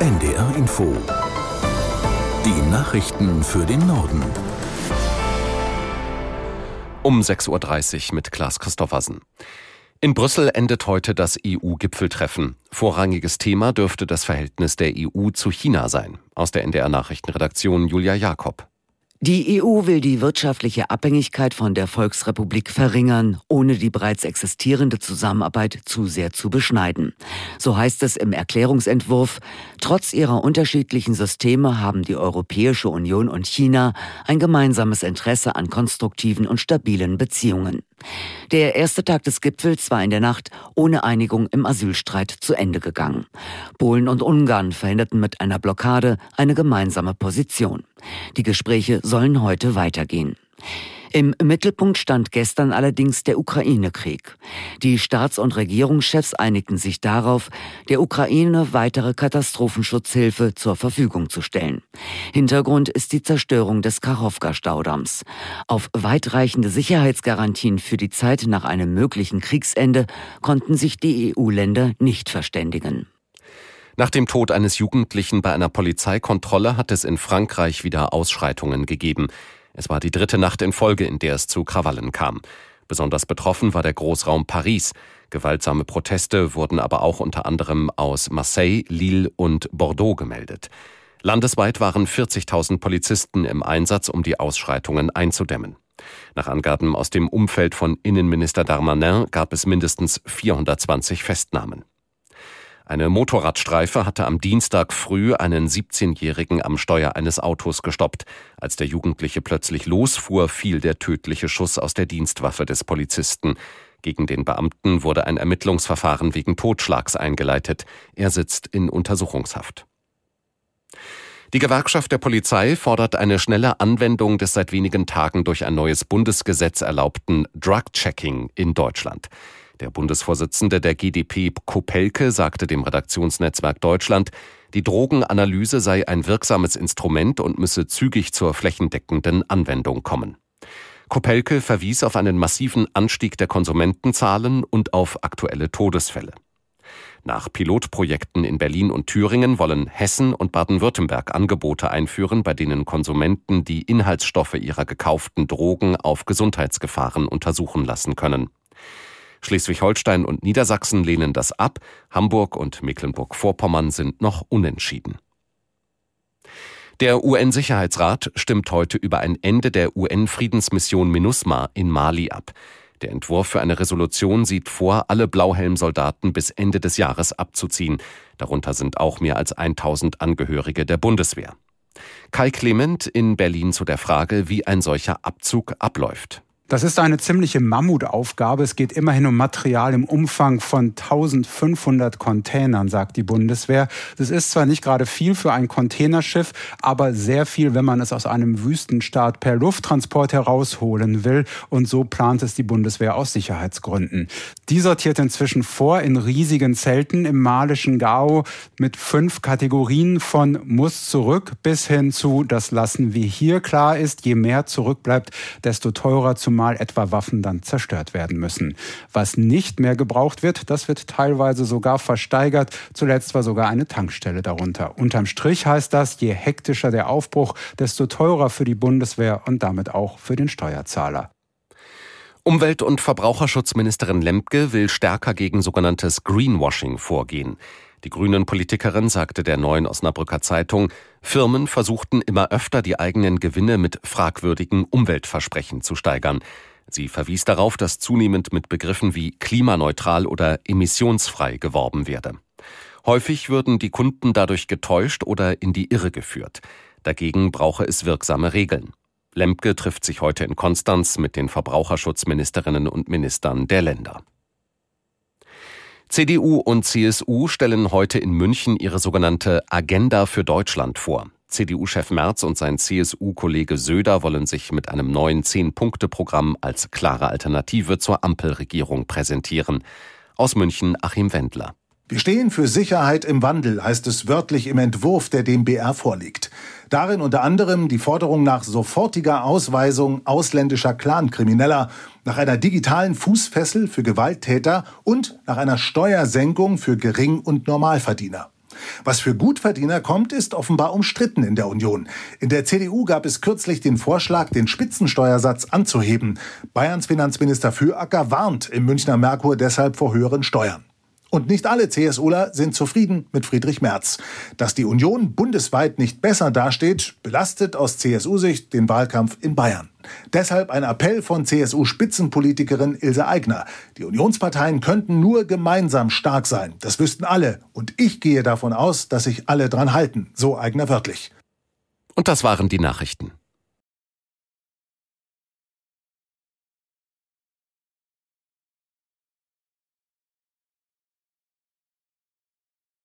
NDR Info. Die Nachrichten für den Norden. Um 6.30 Uhr mit Klaas Christoffersen. In Brüssel endet heute das EU-Gipfeltreffen. Vorrangiges Thema dürfte das Verhältnis der EU zu China sein. Aus der NDR Nachrichtenredaktion Julia Jakob. Die EU will die wirtschaftliche Abhängigkeit von der Volksrepublik verringern, ohne die bereits existierende Zusammenarbeit zu sehr zu beschneiden. So heißt es im Erklärungsentwurf, trotz ihrer unterschiedlichen Systeme haben die Europäische Union und China ein gemeinsames Interesse an konstruktiven und stabilen Beziehungen. Der erste Tag des Gipfels war in der Nacht ohne Einigung im Asylstreit zu Ende gegangen. Polen und Ungarn verhinderten mit einer Blockade eine gemeinsame Position. Die Gespräche sollen heute weitergehen. Im Mittelpunkt stand gestern allerdings der Ukraine-Krieg. Die Staats- und Regierungschefs einigten sich darauf, der Ukraine weitere Katastrophenschutzhilfe zur Verfügung zu stellen. Hintergrund ist die Zerstörung des Kachowka-Staudamms. Auf weitreichende Sicherheitsgarantien für die Zeit nach einem möglichen Kriegsende konnten sich die EU-Länder nicht verständigen. Nach dem Tod eines Jugendlichen bei einer Polizeikontrolle hat es in Frankreich wieder Ausschreitungen gegeben. Es war die dritte Nacht in Folge, in der es zu Krawallen kam. Besonders betroffen war der Großraum Paris. Gewaltsame Proteste wurden aber auch unter anderem aus Marseille, Lille und Bordeaux gemeldet. Landesweit waren 40.000 Polizisten im Einsatz, um die Ausschreitungen einzudämmen. Nach Angaben aus dem Umfeld von Innenminister Darmanin gab es mindestens 420 Festnahmen. Eine Motorradstreife hatte am Dienstag früh einen 17-Jährigen am Steuer eines Autos gestoppt. Als der Jugendliche plötzlich losfuhr, fiel der tödliche Schuss aus der Dienstwaffe des Polizisten. Gegen den Beamten wurde ein Ermittlungsverfahren wegen Totschlags eingeleitet. Er sitzt in Untersuchungshaft. Die Gewerkschaft der Polizei fordert eine schnelle Anwendung des seit wenigen Tagen durch ein neues Bundesgesetz erlaubten Drug-Checking in Deutschland. Der Bundesvorsitzende der GdP Kopelke sagte dem Redaktionsnetzwerk Deutschland, die Drogenanalyse sei ein wirksames Instrument und müsse zügig zur flächendeckenden Anwendung kommen. Kopelke verwies auf einen massiven Anstieg der Konsumentenzahlen und auf aktuelle Todesfälle. Nach Pilotprojekten in Berlin und Thüringen wollen Hessen und Baden-Württemberg Angebote einführen, bei denen Konsumenten die Inhaltsstoffe ihrer gekauften Drogen auf Gesundheitsgefahren untersuchen lassen können. Schleswig-Holstein und Niedersachsen lehnen das ab, Hamburg und Mecklenburg-Vorpommern sind noch unentschieden. Der UN-Sicherheitsrat stimmt heute über ein Ende der UN-Friedensmission MINUSMA in Mali ab. Der Entwurf für eine Resolution sieht vor, alle Blauhelmsoldaten bis Ende des Jahres abzuziehen. Darunter sind auch mehr als 1000 Angehörige der Bundeswehr. Kai Clement in Berlin zu der Frage, wie ein solcher Abzug abläuft. Das ist eine ziemliche Mammutaufgabe. Es geht immerhin um Material im Umfang von 1500 Containern, sagt die Bundeswehr. Das ist zwar nicht gerade viel für ein Containerschiff, aber sehr viel, wenn man es aus einem Wüstenstaat per Lufttransport herausholen will. Und so plant es die Bundeswehr aus Sicherheitsgründen. Die sortiert inzwischen vor in riesigen Zelten im malischen Gao mit fünf Kategorien von muss zurück bis hin zu das lassen wir hier. Klar ist, je mehr zurückbleibt, desto teurer zum zumal etwa Waffen dann zerstört werden müssen. Was nicht mehr gebraucht wird, das wird teilweise sogar versteigert. Zuletzt war sogar eine Tankstelle darunter. Unterm Strich heißt das, je hektischer der Aufbruch, desto teurer für die Bundeswehr und damit auch für den Steuerzahler. Umwelt- und Verbraucherschutzministerin Lemke will stärker gegen sogenanntes Greenwashing vorgehen. Die grünen Politikerin sagte der neuen Osnabrücker Zeitung, Firmen versuchten immer öfter die eigenen Gewinne mit fragwürdigen Umweltversprechen zu steigern. Sie verwies darauf, dass zunehmend mit Begriffen wie klimaneutral oder emissionsfrei geworben werde. Häufig würden die Kunden dadurch getäuscht oder in die Irre geführt. Dagegen brauche es wirksame Regeln. Lemke trifft sich heute in Konstanz mit den Verbraucherschutzministerinnen und Ministern der Länder. CDU und CSU stellen heute in München ihre sogenannte Agenda für Deutschland vor. CDU-Chef Merz und sein CSU-Kollege Söder wollen sich mit einem neuen Zehn-Punkte-Programm als klare Alternative zur Ampelregierung präsentieren. Aus München Achim Wendler. Wir stehen für Sicherheit im Wandel, heißt es wörtlich im Entwurf, der dem BR vorliegt. Darin unter anderem die Forderung nach sofortiger Ausweisung ausländischer Clankrimineller, nach einer digitalen Fußfessel für Gewalttäter und nach einer Steuersenkung für Gering- und Normalverdiener. Was für Gutverdiener kommt, ist offenbar umstritten in der Union. In der CDU gab es kürzlich den Vorschlag, den Spitzensteuersatz anzuheben. Bayerns Finanzminister Füracker warnt im Münchner Merkur deshalb vor höheren Steuern. Und nicht alle CSUler sind zufrieden mit Friedrich Merz. Dass die Union bundesweit nicht besser dasteht, belastet aus CSU-Sicht den Wahlkampf in Bayern. Deshalb ein Appell von CSU-Spitzenpolitikerin Ilse Aigner. Die Unionsparteien könnten nur gemeinsam stark sein. Das wüssten alle. Und ich gehe davon aus, dass sich alle dran halten. So Aigner wörtlich. Und das waren die Nachrichten.